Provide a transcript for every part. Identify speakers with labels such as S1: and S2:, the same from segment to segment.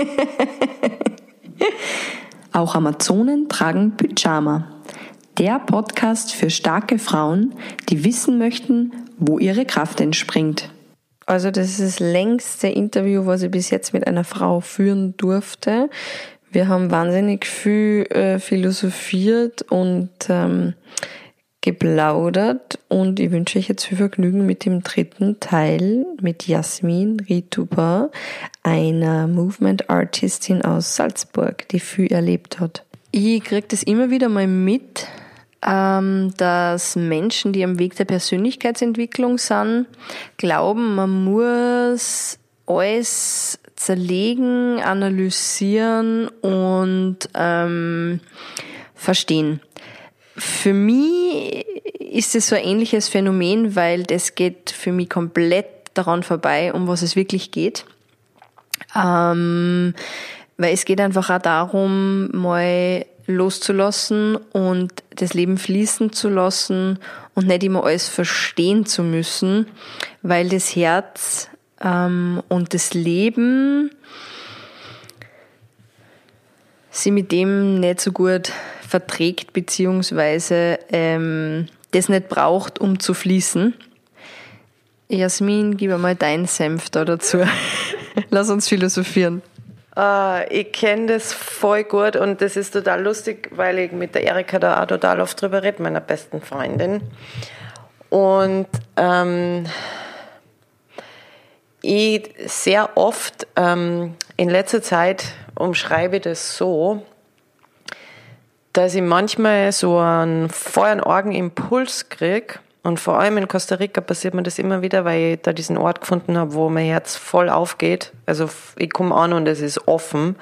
S1: Auch Amazonen tragen Pyjama. Der Podcast für starke Frauen, die wissen möchten, wo ihre Kraft entspringt.
S2: Also das ist das längste Interview, was ich bis jetzt mit einer Frau führen durfte. Wir haben wahnsinnig viel äh, philosophiert und ähm, geplaudert und ich wünsche euch jetzt viel Vergnügen mit dem dritten Teil mit Jasmin Rituba, einer Movement Artistin aus Salzburg, die viel erlebt hat. Ich kriege das immer wieder mal mit, ähm, dass Menschen, die am Weg der Persönlichkeitsentwicklung sind, glauben, man muss alles zerlegen, analysieren und ähm, verstehen. Für mich ist es so ein ähnliches Phänomen, weil das geht für mich komplett daran vorbei, um was es wirklich geht. Ähm, weil es geht einfach auch darum, mal loszulassen und das Leben fließen zu lassen und nicht immer alles verstehen zu müssen, weil das Herz ähm, und das Leben sie mit dem nicht so gut verträgt, beziehungsweise ähm, das nicht braucht, um zu fließen. Jasmin, gib mal deinen Senf da dazu. Lass uns philosophieren.
S3: Uh, ich kenne das voll gut und das ist total lustig, weil ich mit der Erika da auch total oft drüber rede, meiner besten Freundin. Und ähm, ich sehr oft ähm, in letzter Zeit umschreibe das so, dass ich manchmal so einen vollen Orgenimpuls kriege. Und vor allem in Costa Rica passiert mir das immer wieder, weil ich da diesen Ort gefunden habe, wo mein Herz voll aufgeht. Also ich komme an und es ist offen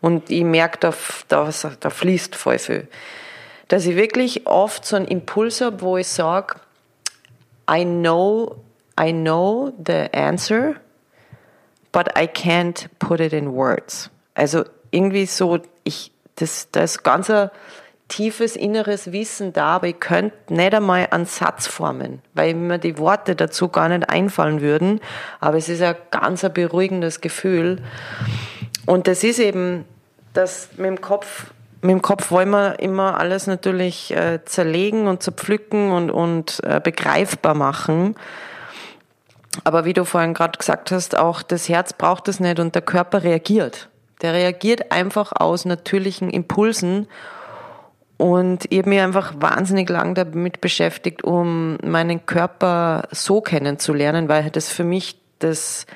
S3: und ich merke, da, da, da fließt voll viel. Dass ich wirklich oft so einen Impuls habe, wo ich sage, I know, I know the answer, but I can't put it in words. Also irgendwie so, ich, das, da ist ganz ein tiefes inneres Wissen da, aber ich könnte nicht einmal einen Satz formen, weil mir die Worte dazu gar nicht einfallen würden. Aber es ist ein ganz ein beruhigendes Gefühl. Und das ist eben, dass mit dem Kopf, mit dem Kopf wollen wir immer alles natürlich äh, zerlegen und zerpflücken und, und äh, begreifbar machen. Aber wie du vorhin gerade gesagt hast, auch das Herz braucht es nicht und der Körper reagiert. Der reagiert einfach aus natürlichen Impulsen. Und ich habe mich einfach wahnsinnig lang damit beschäftigt, um meinen Körper so kennenzulernen, weil das für mich das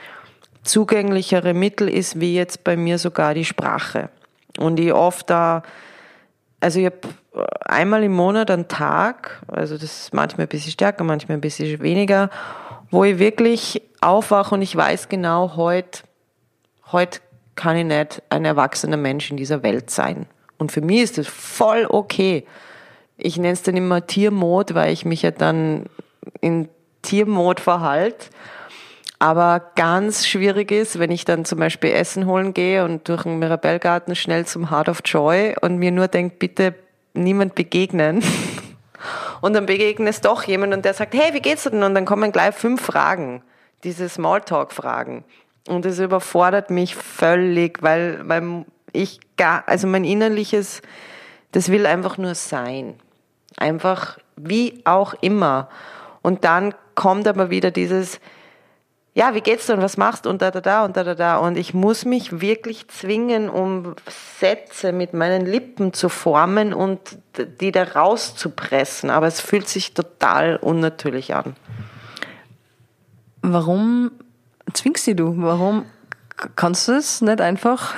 S3: zugänglichere Mittel ist, wie jetzt bei mir sogar die Sprache. Und ich oft da, also ich habe einmal im Monat einen Tag, also das ist manchmal ein bisschen stärker, manchmal ein bisschen weniger, wo ich wirklich aufwache und ich weiß genau, heute, heute kann ich nicht ein erwachsener Mensch in dieser Welt sein. Und für mich ist das voll okay. Ich nenne es dann immer Tiermod, weil ich mich ja dann in Tiermod verhalte. Aber ganz schwierig ist, wenn ich dann zum Beispiel Essen holen gehe und durch den Mirabellgarten schnell zum Heart of Joy und mir nur denke, bitte niemand begegnen. Und dann begegnet es doch jemand und der sagt, hey, wie geht's denn? Und dann kommen gleich fünf Fragen, diese Smalltalk-Fragen. Und es überfordert mich völlig, weil, weil ich gar, also mein innerliches, das will einfach nur sein. Einfach wie auch immer. Und dann kommt aber wieder dieses, ja, wie geht's und was machst und da, da, da und da, da, da. Und ich muss mich wirklich zwingen, um Sätze mit meinen Lippen zu formen und die da rauszupressen. Aber es fühlt sich total unnatürlich an.
S2: Warum zwingst du? Warum kannst du es nicht einfach?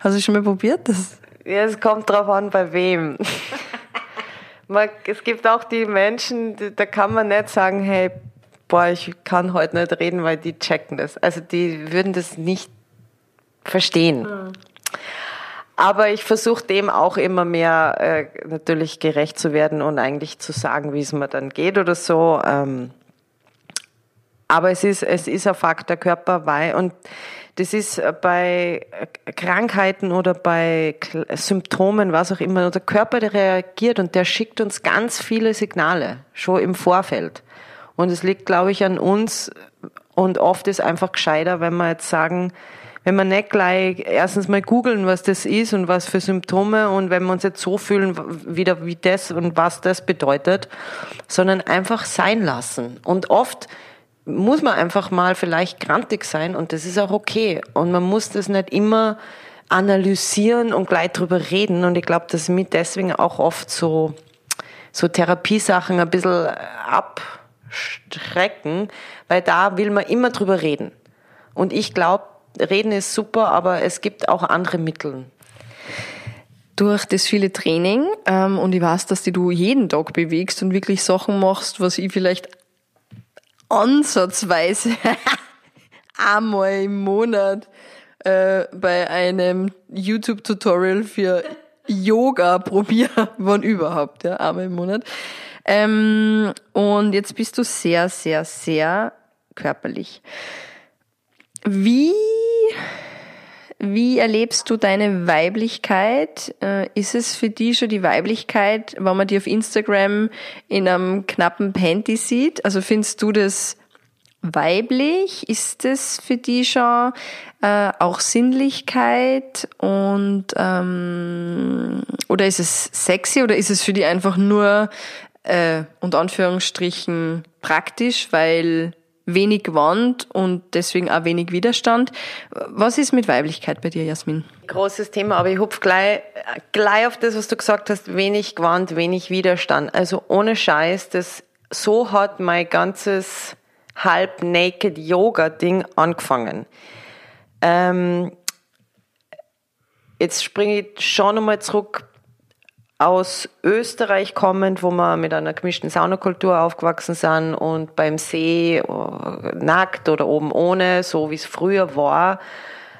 S2: Hast du schon mal probiert? Das?
S3: Ja, es kommt drauf an, bei wem. es gibt auch die Menschen, da kann man nicht sagen, hey, boah, ich kann heute nicht reden, weil die checken das. Also die würden das nicht verstehen. Mhm. Aber ich versuche dem auch immer mehr äh, natürlich gerecht zu werden und eigentlich zu sagen, wie es mir dann geht oder so. Ähm, aber es ist, es ist ein Fakt, der Körper weiß. Und das ist bei Krankheiten oder bei Symptomen, was auch immer, der Körper der reagiert und der schickt uns ganz viele Signale, schon im Vorfeld. Und es liegt, glaube ich, an uns. Und oft ist einfach gescheiter, wenn wir jetzt sagen, wenn wir nicht gleich erstens mal googeln, was das ist und was für Symptome und wenn wir uns jetzt so fühlen, wieder wie das und was das bedeutet, sondern einfach sein lassen. Und oft muss man einfach mal vielleicht grantig sein und das ist auch okay. Und man muss das nicht immer analysieren und gleich drüber reden. Und ich glaube, dass mich deswegen auch oft so, so Therapiesachen ein bisschen abstrecken, weil da will man immer drüber reden. Und ich glaube, reden ist super, aber es gibt auch andere Mittel.
S2: Durch das viele Training ähm, und ich weiß, dass du jeden Tag bewegst und wirklich Sachen machst, was ich vielleicht ansatzweise einmal im Monat äh, bei einem YouTube-Tutorial für Yoga probiere, wann überhaupt, ja, einmal im Monat. Ähm, und jetzt bist du sehr, sehr, sehr körperlich. Wie, wie erlebst du deine Weiblichkeit? Äh, ist es für dich schon die Weiblichkeit, wenn man die auf Instagram in einem knappen Panty sieht? Also findest du das weiblich? Ist es für dich schon äh, auch Sinnlichkeit und ähm, oder ist es sexy oder ist es für die einfach nur äh, unter Anführungsstrichen praktisch, weil wenig Wand und deswegen auch wenig Widerstand. Was ist mit Weiblichkeit bei dir, Jasmin?
S3: Großes Thema, aber ich hupf gleich, gleich auf das, was du gesagt hast, wenig Gewand, wenig Widerstand. Also ohne Scheiß, das, so hat mein ganzes halb-naked Yoga-Ding angefangen. Ähm, jetzt springe ich schon nochmal zurück aus Österreich kommend, wo wir mit einer gemischten Saunakultur aufgewachsen sind und beim See äh, nackt oder oben ohne, so wie es früher war.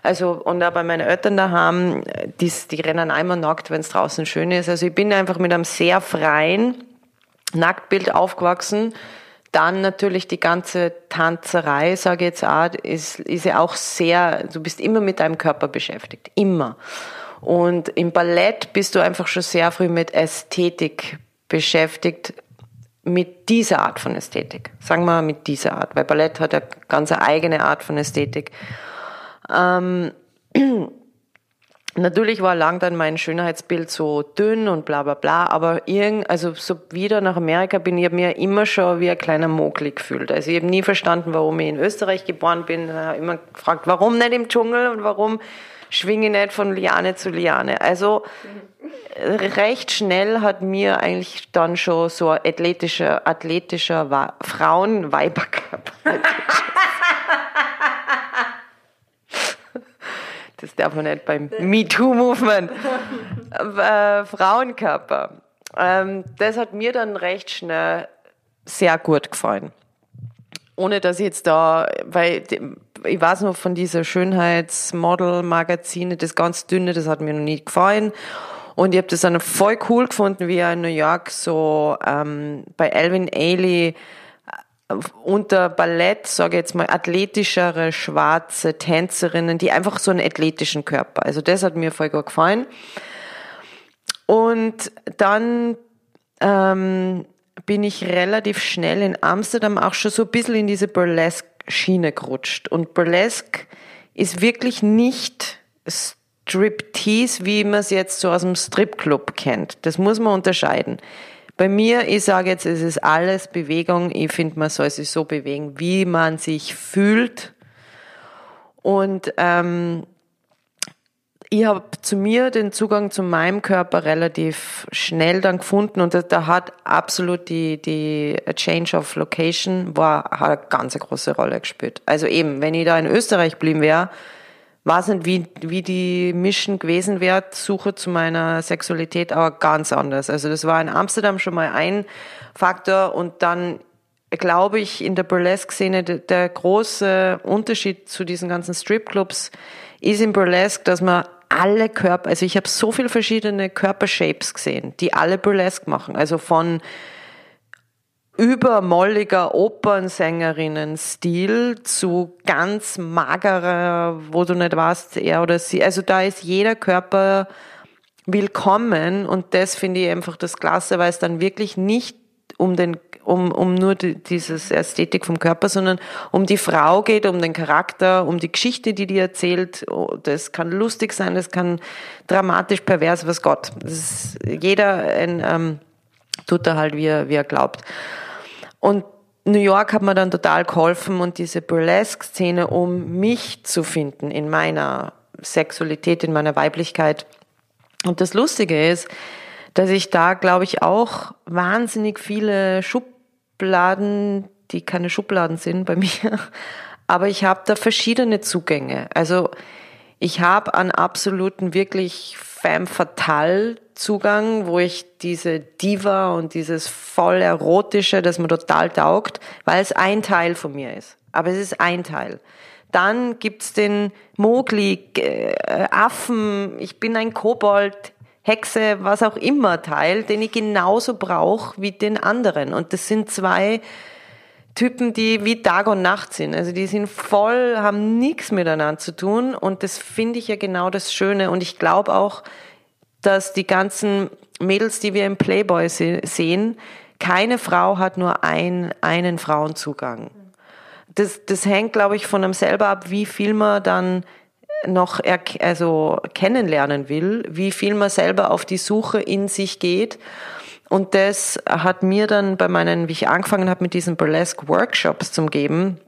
S3: Also, und auch bei meinen Eltern daheim, die, die rennen einmal nackt, wenn es draußen schön ist. Also ich bin einfach mit einem sehr freien Nacktbild aufgewachsen. Dann natürlich die ganze Tanzerei, sage ich jetzt auch, ist, ist ja auch sehr, du bist immer mit deinem Körper beschäftigt. Immer. Und im Ballett bist du einfach schon sehr früh mit Ästhetik beschäftigt, mit dieser Art von Ästhetik. Sagen wir mit dieser Art, weil Ballett hat ja ganz eine eigene Art von Ästhetik. Ähm, natürlich war lang dann mein Schönheitsbild so dünn und bla bla bla, aber irgend, also so wieder nach Amerika bin ich mir immer schon wie ein kleiner Mogli gefühlt. Also ich habe nie verstanden, warum ich in Österreich geboren bin. Ich habe immer gefragt, warum nicht im Dschungel und warum schwinge nicht von Liane zu Liane. Also recht schnell hat mir eigentlich dann schon so ein athletischer, athletischer Frauenweiberkörper. das darf man nicht beim MeToo-Movement. Äh, Frauenkörper. Ähm, das hat mir dann recht schnell sehr gut gefallen. Ohne dass ich jetzt da, weil ich weiß noch von dieser Schönheitsmodel-Magazine, das ganz dünne, das hat mir noch nie gefallen. Und ich habe das dann voll cool gefunden, wie er in New York so ähm, bei Alvin Ailey unter Ballett, sage ich jetzt mal, athletischere schwarze Tänzerinnen, die einfach so einen athletischen Körper. Also das hat mir voll gut gefallen. Und dann ähm, bin ich relativ schnell in Amsterdam auch schon so ein bisschen in diese Burlesque Schiene gerutscht. Und Burlesque ist wirklich nicht Striptease, wie man es jetzt so aus dem Stripclub kennt. Das muss man unterscheiden. Bei mir, ich sage jetzt, es ist alles Bewegung. Ich finde, man soll sich so bewegen, wie man sich fühlt. Und ähm, ich habe zu mir den Zugang zu meinem Körper relativ schnell dann gefunden und da hat absolut die, die Change of Location war, hat eine ganz große Rolle gespielt. Also eben, wenn ich da in Österreich blieben wäre, weiß nicht, wie, wie die Mission gewesen wäre, Suche zu meiner Sexualität, aber ganz anders. Also das war in Amsterdam schon mal ein Faktor und dann glaube ich in der Burlesque-Szene der, große Unterschied zu diesen ganzen Stripclubs ist im Burlesque, dass man alle Körper, also ich habe so viele verschiedene Körpershapes gesehen, die alle Burlesque machen. Also von übermolliger Opernsängerinnen-Stil zu ganz magerer, wo du nicht weißt, er oder sie. Also da ist jeder Körper willkommen und das finde ich einfach das Klasse, weil es dann wirklich nicht um den um, um nur die, dieses Ästhetik vom Körper, sondern um die Frau geht, um den Charakter, um die Geschichte, die die erzählt. Oh, das kann lustig sein, das kann dramatisch, pervers, was Gott. Das ist, jeder ein, ähm, tut da halt, wie er, wie er glaubt. Und New York hat mir dann total geholfen und diese Burlesque-Szene, um mich zu finden in meiner Sexualität, in meiner Weiblichkeit. Und das Lustige ist, dass ich da, glaube ich, auch wahnsinnig viele Schubladen, die keine Schubladen sind bei mir, aber ich habe da verschiedene Zugänge. Also ich habe einen absoluten wirklich femme fatale Zugang, wo ich diese Diva und dieses voll erotische, das mir total taugt, weil es ein Teil von mir ist. Aber es ist ein Teil. Dann gibt's den Mogli, äh, Affen, ich bin ein Kobold, Hexe, was auch immer Teil, den ich genauso brauche wie den anderen. Und das sind zwei Typen, die wie Tag und Nacht sind. Also die sind voll, haben nichts miteinander zu tun. Und das finde ich ja genau das Schöne. Und ich glaube auch, dass die ganzen Mädels, die wir im Playboy se sehen, keine Frau hat nur ein, einen Frauenzugang. Das, das hängt, glaube ich, von einem selber ab, wie viel man dann noch also kennenlernen will, wie viel man selber auf die Suche in sich geht. Und das hat mir dann bei meinen, wie ich angefangen habe mit diesen Burlesque Workshops zum geben,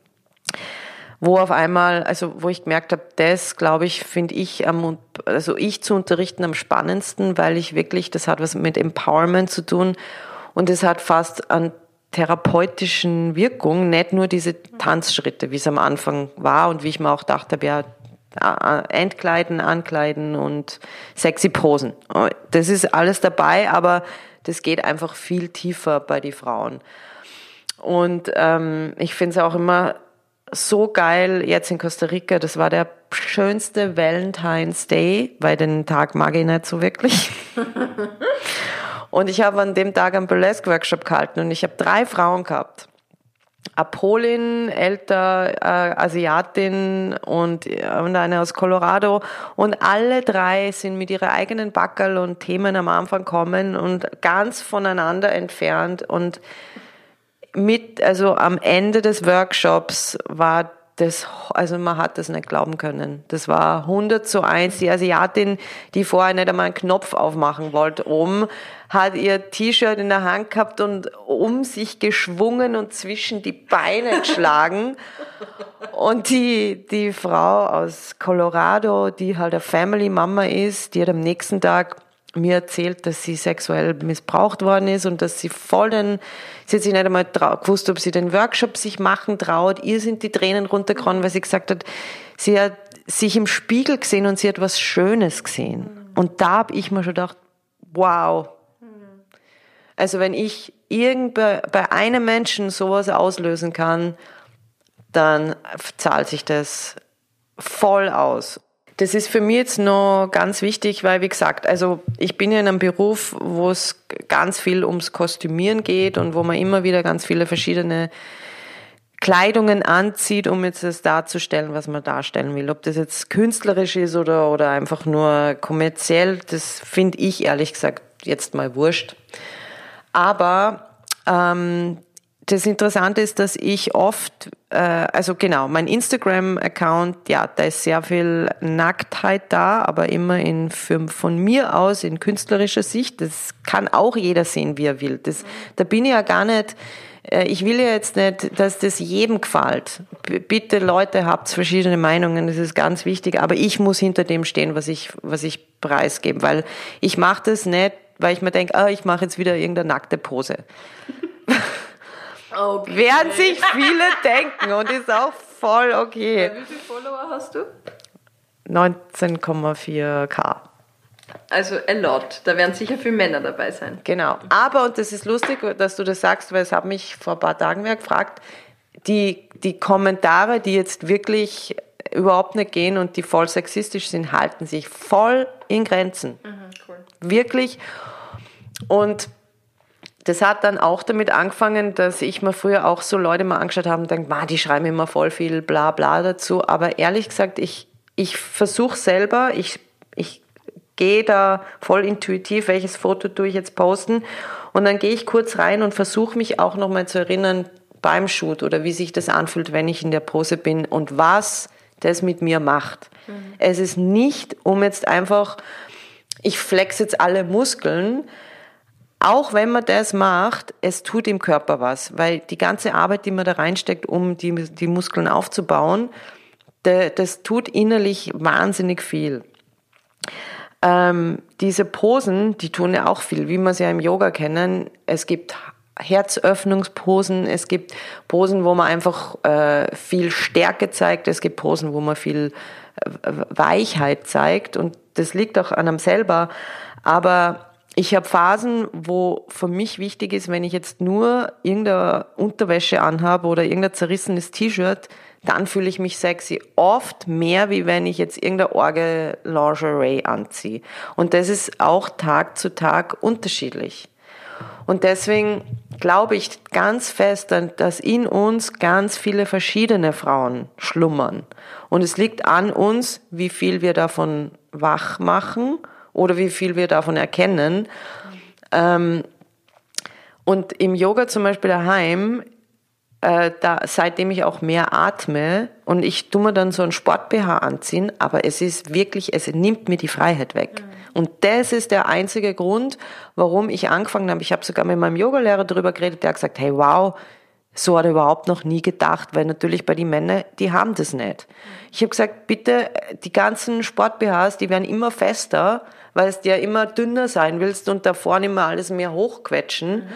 S3: wo auf einmal, also wo ich gemerkt habe, das glaube ich, finde ich am, also ich zu unterrichten am spannendsten, weil ich wirklich, das hat was mit Empowerment zu tun und es hat fast an therapeutischen Wirkung, nicht nur diese Tanzschritte, wie es am Anfang war und wie ich mir auch dachte, ja, Entkleiden, Ankleiden und sexy Posen. Das ist alles dabei, aber das geht einfach viel tiefer bei den Frauen. Und ähm, ich finde es auch immer so geil jetzt in Costa Rica. Das war der schönste Valentine's Day, weil den Tag mag ich nicht so wirklich. und ich habe an dem Tag einen Burlesque-Workshop gehalten und ich habe drei Frauen gehabt. Apolin, älter äh, Asiatin und, und eine aus Colorado. Und alle drei sind mit ihren eigenen Backerl und Themen am Anfang kommen und ganz voneinander entfernt. Und mit, also am Ende des Workshops war das, also man hat das nicht glauben können. Das war 100 zu 1. Die Asiatin, die vorher nicht einmal einen Knopf aufmachen wollte, oben, hat ihr T-Shirt in der Hand gehabt und um sich geschwungen und zwischen die Beine geschlagen. und die, die Frau aus Colorado, die halt eine Family Mama ist, die hat am nächsten Tag mir erzählt, dass sie sexuell missbraucht worden ist und dass sie voll den, sie hat sich nicht einmal gewusst, ob sie den Workshop sich machen traut. Ihr sind die Tränen runtergekommen, weil sie gesagt hat, sie hat sich im Spiegel gesehen und sie hat was Schönes gesehen. Und da habe ich mir schon gedacht, wow. Also wenn ich irgend bei einem Menschen sowas auslösen kann, dann zahlt sich das voll aus. Das ist für mich jetzt noch ganz wichtig, weil, wie gesagt, also ich bin ja in einem Beruf, wo es ganz viel ums Kostümieren geht und wo man immer wieder ganz viele verschiedene Kleidungen anzieht, um jetzt das darzustellen, was man darstellen will. Ob das jetzt künstlerisch ist oder, oder einfach nur kommerziell, das finde ich ehrlich gesagt jetzt mal wurscht. Aber ähm, das Interessante ist, dass ich oft, äh, also genau, mein Instagram-Account, ja, da ist sehr viel Nacktheit da, aber immer in für, von mir aus in künstlerischer Sicht. Das kann auch jeder sehen, wie er will. Das, da bin ich ja gar nicht. Äh, ich will ja jetzt nicht, dass das jedem gefällt. Bitte Leute, habt verschiedene Meinungen, das ist ganz wichtig, aber ich muss hinter dem stehen, was ich, was ich preisgebe, weil ich mache das nicht, weil ich mir denke, ah, ich mache jetzt wieder irgendeine nackte Pose. Okay. Werden sich viele denken und ist auch voll okay.
S2: Wie viele Follower hast du?
S3: 19,4k.
S2: Also a lot. Da werden sicher viele Männer dabei sein.
S3: Genau. Aber, und das ist lustig, dass du das sagst, weil es hat mich vor ein paar Tagen wer gefragt, die, die Kommentare, die jetzt wirklich überhaupt nicht gehen und die voll sexistisch sind, halten sich voll in Grenzen. Mhm. Wirklich. Und das hat dann auch damit angefangen, dass ich mir früher auch so Leute mal angeschaut habe und denke, die schreiben immer voll viel bla bla dazu. Aber ehrlich gesagt, ich, ich versuche selber, ich, ich gehe da voll intuitiv, welches Foto tue ich jetzt posten. Und dann gehe ich kurz rein und versuche mich auch nochmal zu erinnern beim Shoot oder wie sich das anfühlt, wenn ich in der Pose bin und was das mit mir macht. Mhm. Es ist nicht, um jetzt einfach, ich flex jetzt alle Muskeln, auch wenn man das macht, es tut im Körper was, weil die ganze Arbeit, die man da reinsteckt, um die, die Muskeln aufzubauen, das tut innerlich wahnsinnig viel. Ähm, diese Posen, die tun ja auch viel, wie wir sie ja im Yoga kennen. Es gibt Herzöffnungsposen, es gibt Posen, wo man einfach äh, viel Stärke zeigt, es gibt Posen, wo man viel äh, Weichheit zeigt und das liegt auch an einem selber. Aber ich habe Phasen, wo für mich wichtig ist, wenn ich jetzt nur irgendeine Unterwäsche anhabe oder irgendein zerrissenes T-Shirt, dann fühle ich mich sexy. Oft mehr, wie wenn ich jetzt irgendeine Orgel Lingerie anziehe. Und das ist auch Tag zu Tag unterschiedlich. Und deswegen glaube ich ganz fest, dass in uns ganz viele verschiedene Frauen schlummern. Und es liegt an uns, wie viel wir davon wach machen oder wie viel wir davon erkennen. Ähm, und im Yoga zum Beispiel daheim äh, da, seitdem ich auch mehr atme und ich tue mir dann so ein Sport-BH anziehen, aber es ist wirklich, es nimmt mir die Freiheit weg. Mhm. Und das ist der einzige Grund, warum ich angefangen habe. Ich habe sogar mit meinem Yogalehrer darüber geredet, der hat gesagt, hey wow, so hat er überhaupt noch nie gedacht, weil natürlich bei den Männern, die haben das nicht. Ich habe gesagt, bitte, die ganzen Sport-BHs, die werden immer fester, weil du ja immer dünner sein willst und da vorne immer alles mehr hochquetschen. Mhm.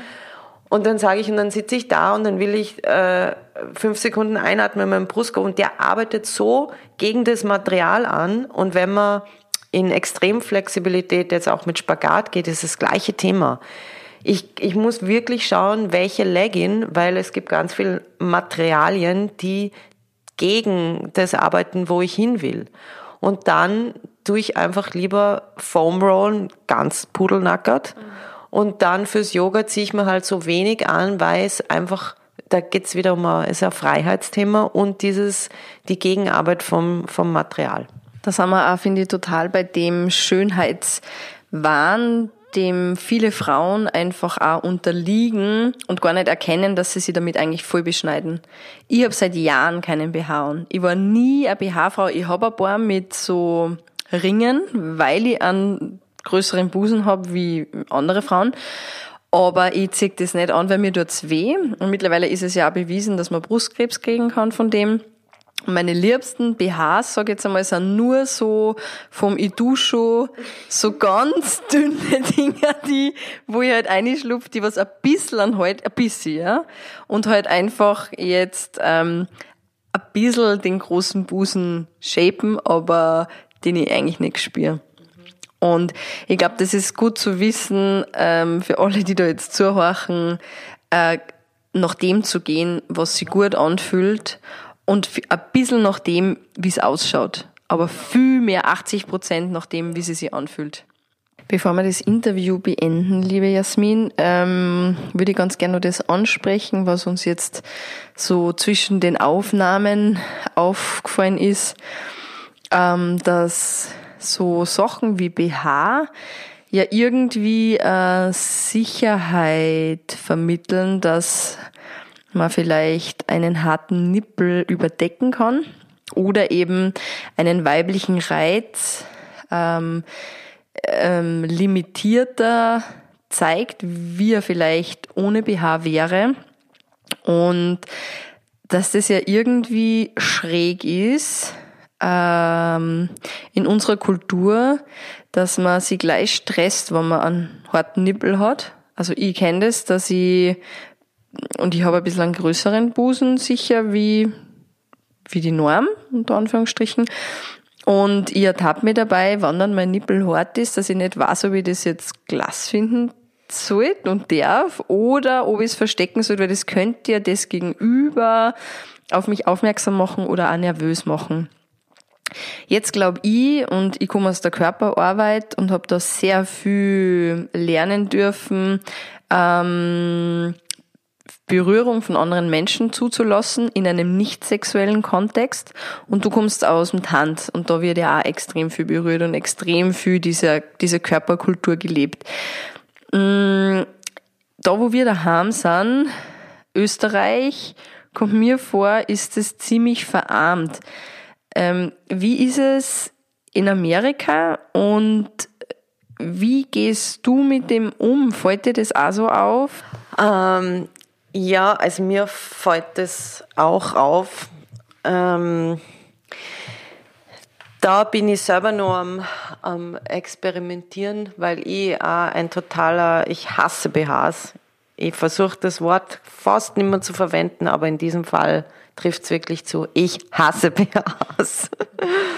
S3: Und dann sage ich, und dann sitze ich da und dann will ich äh, fünf Sekunden einatmen in meinem Brustkorb und der arbeitet so gegen das Material an. Und wenn man in Extremflexibilität jetzt auch mit Spagat geht, ist das gleiche Thema. Ich, ich muss wirklich schauen, welche Legging, weil es gibt ganz viele Materialien, die gegen das arbeiten, wo ich hin will. Und dann tue ich einfach lieber Foam Rollen ganz pudelnackert. Und dann fürs Yoga ziehe ich mir halt so wenig an, weil es einfach, da geht's wieder um ein, ist ein Freiheitsthema und dieses, die Gegenarbeit vom, vom Material.
S2: Das haben wir auch, finde ich, total bei dem Schönheitswahn, dem viele Frauen einfach auch unterliegen und gar nicht erkennen, dass sie sich damit eigentlich voll beschneiden. Ich habe seit Jahren keinen BH an. Ich war nie eine BH-Frau. Ich habe ein paar mit so Ringen, weil ich an größeren Busen habe wie andere Frauen. Aber ich ziehe das nicht an, weil mir tut's weh. Und mittlerweile ist es ja auch bewiesen, dass man Brustkrebs kriegen kann von dem. Meine liebsten BHs, sage ich jetzt einmal, sind nur so vom Idusho, so ganz dünne Dinger, die, wo ich halt einschlupfe, die was ein bisschen halt, ein bisschen, ja. Und halt einfach jetzt ähm, ein bisschen den großen Busen shapen, aber den ich eigentlich nicht spüre. Und ich glaube, das ist gut zu wissen ähm, für alle, die da jetzt zuhorchen, äh, nach dem zu gehen, was sich gut anfühlt und ein bisschen nach dem, wie es ausschaut. Aber viel mehr 80 Prozent nach dem, wie sie sich anfühlt. Bevor wir das Interview beenden, liebe Jasmin, ähm, würde ich ganz gerne noch das ansprechen, was uns jetzt so zwischen den Aufnahmen aufgefallen ist, ähm, dass so Sachen wie BH ja irgendwie äh, Sicherheit vermitteln, dass man vielleicht einen harten Nippel überdecken kann oder eben einen weiblichen Reiz ähm, ähm, limitierter zeigt, wie er vielleicht ohne BH wäre. Und dass das ja irgendwie schräg ist, ähm, in unserer Kultur, dass man sich gleich stresst, wenn man einen harten Nippel hat. Also ich kenne das, dass ich, und ich habe ein bisschen einen größeren Busen sicher wie, wie die Norm, unter Anführungsstrichen. Und ich ertappe mich dabei, wann dann mein Nippel hart ist, dass ich nicht weiß, ob ich das jetzt Glas finden soll und darf oder ob ich es verstecken soll, weil das könnte ja das Gegenüber auf mich aufmerksam machen oder auch nervös machen. Jetzt glaube ich, und ich komme aus der Körperarbeit und habe da sehr viel lernen dürfen, ähm, Berührung von anderen Menschen zuzulassen in einem nicht sexuellen Kontext. Und du kommst aus dem Tanz und da wird ja auch extrem viel berührt und extrem viel dieser, diese Körperkultur gelebt. Mm, da, wo wir daheim sind, Österreich, kommt mir vor, ist es ziemlich verarmt. Ähm, wie ist es in Amerika und wie gehst du mit dem um? Fällt dir das auch so auf?
S3: Ähm, ja, also mir fällt das auch auf. Ähm, da bin ich selber noch am, am Experimentieren, weil ich auch ein totaler, ich hasse BHs. Ich versuche das Wort fast nicht mehr zu verwenden, aber in diesem Fall trifft es wirklich zu. Ich hasse BHs.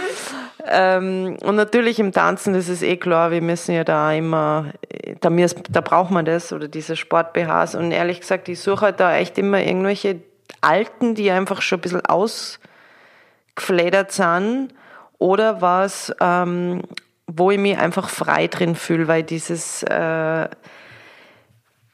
S3: ähm, und natürlich im Tanzen, das ist eh klar, wir müssen ja da immer, da, da braucht man das oder diese Sport-BHs. Und ehrlich gesagt, ich suche halt da echt immer irgendwelche alten, die einfach schon ein bisschen ausgefledert sind oder was, ähm, wo ich mich einfach frei drin fühle, weil dieses, äh,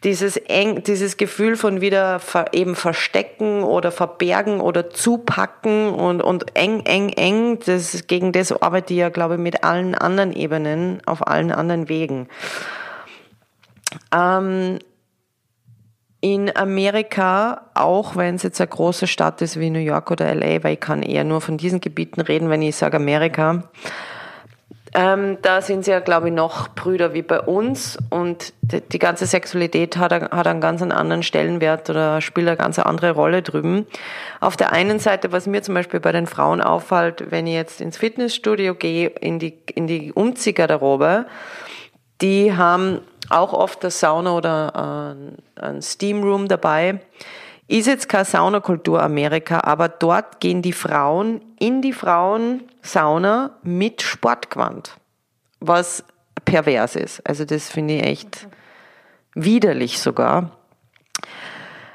S3: dieses eng, dieses Gefühl von wieder ver, eben verstecken oder verbergen oder zupacken und, und eng, eng, eng, das, gegen das arbeite ich ja, glaube ich, mit allen anderen Ebenen, auf allen anderen Wegen. Ähm, in Amerika, auch wenn es jetzt eine große Stadt ist wie New York oder LA, weil ich kann eher nur von diesen Gebieten reden, wenn ich sage Amerika, ähm, da sind sie ja, glaube ich, noch Brüder wie bei uns und die, die ganze Sexualität hat, hat einen ganz anderen Stellenwert oder spielt eine ganz andere Rolle drüben. Auf der einen Seite, was mir zum Beispiel bei den Frauen auffällt, wenn ich jetzt ins Fitnessstudio gehe, in die, in die Umziehgarderobe, die haben auch oft eine Sauna oder äh, ein Steam Room dabei. Ist jetzt keine Saunakultur Amerika, aber dort gehen die Frauen in die Frauensauna mit Sportgewand, was pervers ist. Also das finde ich echt widerlich sogar.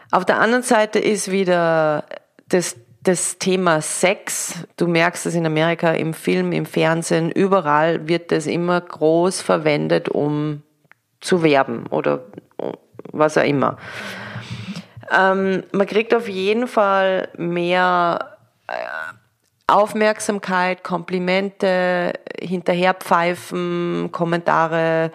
S3: Auf der anderen Seite ist wieder das, das Thema Sex. Du merkst es in Amerika im Film, im Fernsehen, überall wird das immer groß verwendet, um zu werben oder was auch immer. Ähm, man kriegt auf jeden Fall mehr äh, Aufmerksamkeit, Komplimente, hinterherpfeifen, Kommentare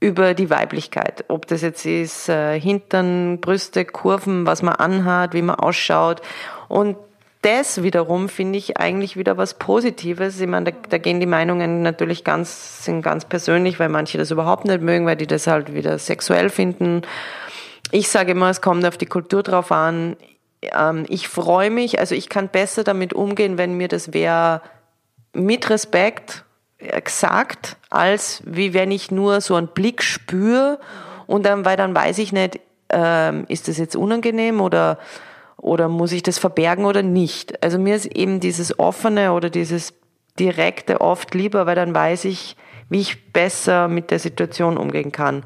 S3: über die Weiblichkeit. Ob das jetzt ist äh, Hintern, Brüste, Kurven, was man anhat, wie man ausschaut. Und das wiederum finde ich eigentlich wieder was Positives. Ich meine, da, da, gehen die Meinungen natürlich ganz, sind ganz persönlich, weil manche das überhaupt nicht mögen, weil die das halt wieder sexuell finden. Ich sage immer, es kommt auf die Kultur drauf an. Ähm, ich freue mich, also ich kann besser damit umgehen, wenn mir das wer mit Respekt gesagt, als wie wenn ich nur so einen Blick spüre und dann, weil dann weiß ich nicht, ähm, ist das jetzt unangenehm oder oder muss ich das verbergen oder nicht? Also mir ist eben dieses offene oder dieses direkte oft lieber, weil dann weiß ich, wie ich besser mit der Situation umgehen kann.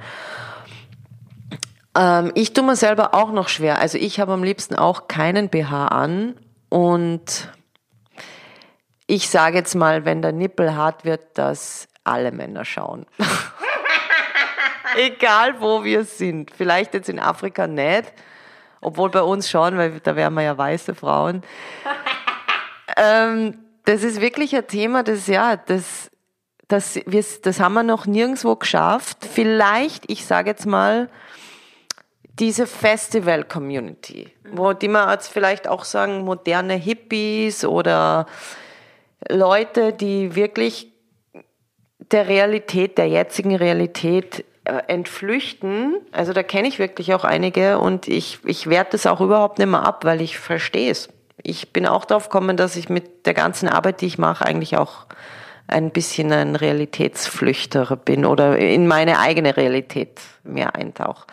S3: Ähm, ich tue mir selber auch noch schwer. Also ich habe am liebsten auch keinen BH an und ich sage jetzt mal, wenn der Nippel hart wird, dass alle Männer schauen. Egal wo wir sind. Vielleicht jetzt in Afrika nicht obwohl bei uns schon, weil da wären wir ja weiße Frauen. ähm, das ist wirklich ein Thema, das ja, das, das, wir, das haben wir noch nirgendwo geschafft. Vielleicht, ich sage jetzt mal, diese Festival-Community, wo die man jetzt vielleicht auch sagen, moderne Hippies oder Leute, die wirklich der Realität, der jetzigen Realität entflüchten, also da kenne ich wirklich auch einige und ich, ich werte das auch überhaupt nicht mehr ab, weil ich verstehe es. Ich bin auch darauf gekommen, dass ich mit der ganzen Arbeit, die ich mache, eigentlich auch ein bisschen ein Realitätsflüchter bin oder in meine eigene Realität mehr eintauche.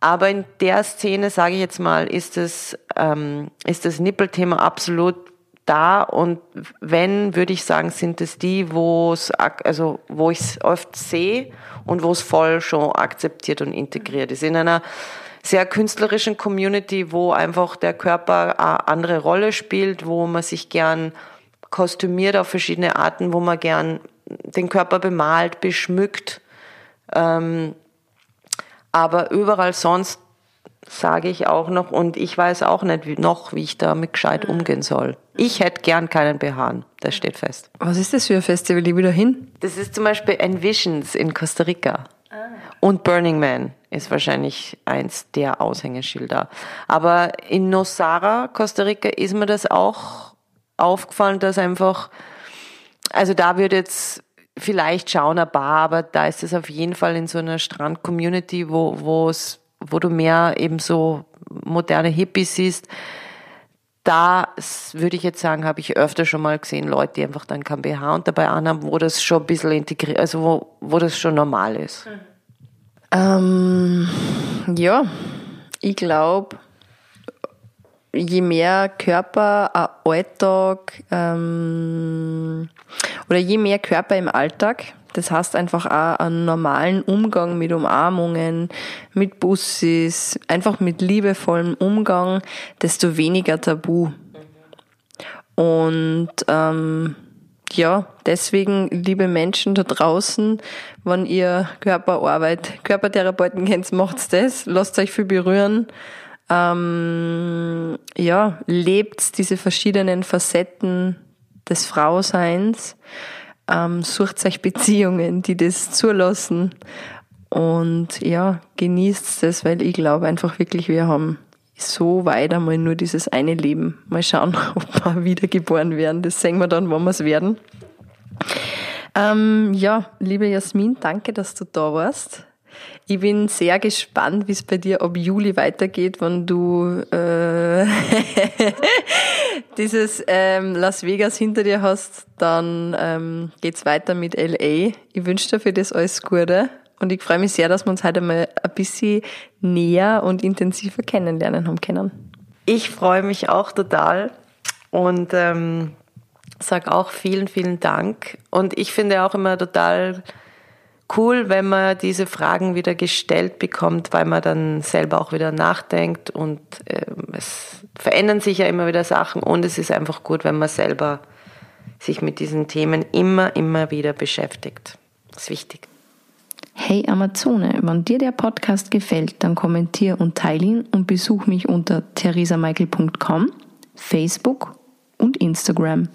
S3: Aber in der Szene, sage ich jetzt mal, ist es ähm, ist das Nippelthema absolut da und wenn, würde ich sagen, sind es die, wo es, also wo ich es oft sehe und wo es voll schon akzeptiert und integriert ist. In einer sehr künstlerischen Community, wo einfach der Körper eine andere Rolle spielt, wo man sich gern kostümiert auf verschiedene Arten, wo man gern den Körper bemalt, beschmückt. Ähm, aber überall sonst sage ich auch noch und ich weiß auch nicht wie, noch, wie ich damit gescheit umgehen soll. Ich hätte gern keinen BH, das steht fest.
S2: Was ist das für ein Festival? Ich wieder hin?
S3: Das ist zum Beispiel Envisions in Costa Rica. Und Burning Man ist wahrscheinlich eins der Aushängeschilder. Aber in Nosara, Costa Rica, ist mir das auch aufgefallen, dass einfach, also da wird jetzt vielleicht schauen ein paar, aber da ist es auf jeden Fall in so einer Strand-Community, wo, wo es, wo du mehr eben so moderne Hippies siehst. Da würde ich jetzt sagen, habe ich öfter schon mal gesehen, Leute, die einfach dann kein BH und dabei anhaben, wo das schon ein bisschen integriert, also wo, wo das schon normal ist.
S2: Ähm, ja, ich glaube, je mehr Körper ein Alltag ähm, oder je mehr Körper im Alltag, das heißt einfach auch einen normalen Umgang mit Umarmungen, mit Bussis, einfach mit liebevollem Umgang, desto weniger Tabu. Und ähm, ja, deswegen, liebe Menschen da draußen, wenn ihr Körperarbeit, Körpertherapeuten kennt, macht's das, lasst euch viel berühren ähm, ja, lebt diese verschiedenen Facetten des Frauseins, ähm, sucht euch Beziehungen, die das zulassen und ja, genießt es, weil ich glaube einfach wirklich, wir haben so weit einmal nur dieses eine Leben. Mal schauen, ob wir wiedergeboren werden. Das sehen wir dann, wann wir es werden. Ähm, ja, liebe Jasmin, danke, dass du da warst. Ich bin sehr gespannt, wie es bei dir ab Juli weitergeht, wenn du äh, dieses ähm, Las Vegas hinter dir hast. Dann ähm, geht's weiter mit LA. Ich wünsche dir für das alles Gute. Und ich freue mich sehr, dass wir uns heute mal ein bisschen näher und intensiver kennenlernen haben können.
S3: Ich freue mich auch total und ähm, sage auch vielen, vielen Dank. Und ich finde auch immer total cool, wenn man diese Fragen wieder gestellt bekommt, weil man dann selber auch wieder nachdenkt und äh, es verändern sich ja immer wieder Sachen und es ist einfach gut, wenn man selber sich mit diesen Themen immer, immer wieder beschäftigt. Das ist wichtig.
S1: Hey Amazone, wenn dir der Podcast gefällt, dann kommentier und teile ihn und besuch mich unter theresamichael.com, Facebook und Instagram.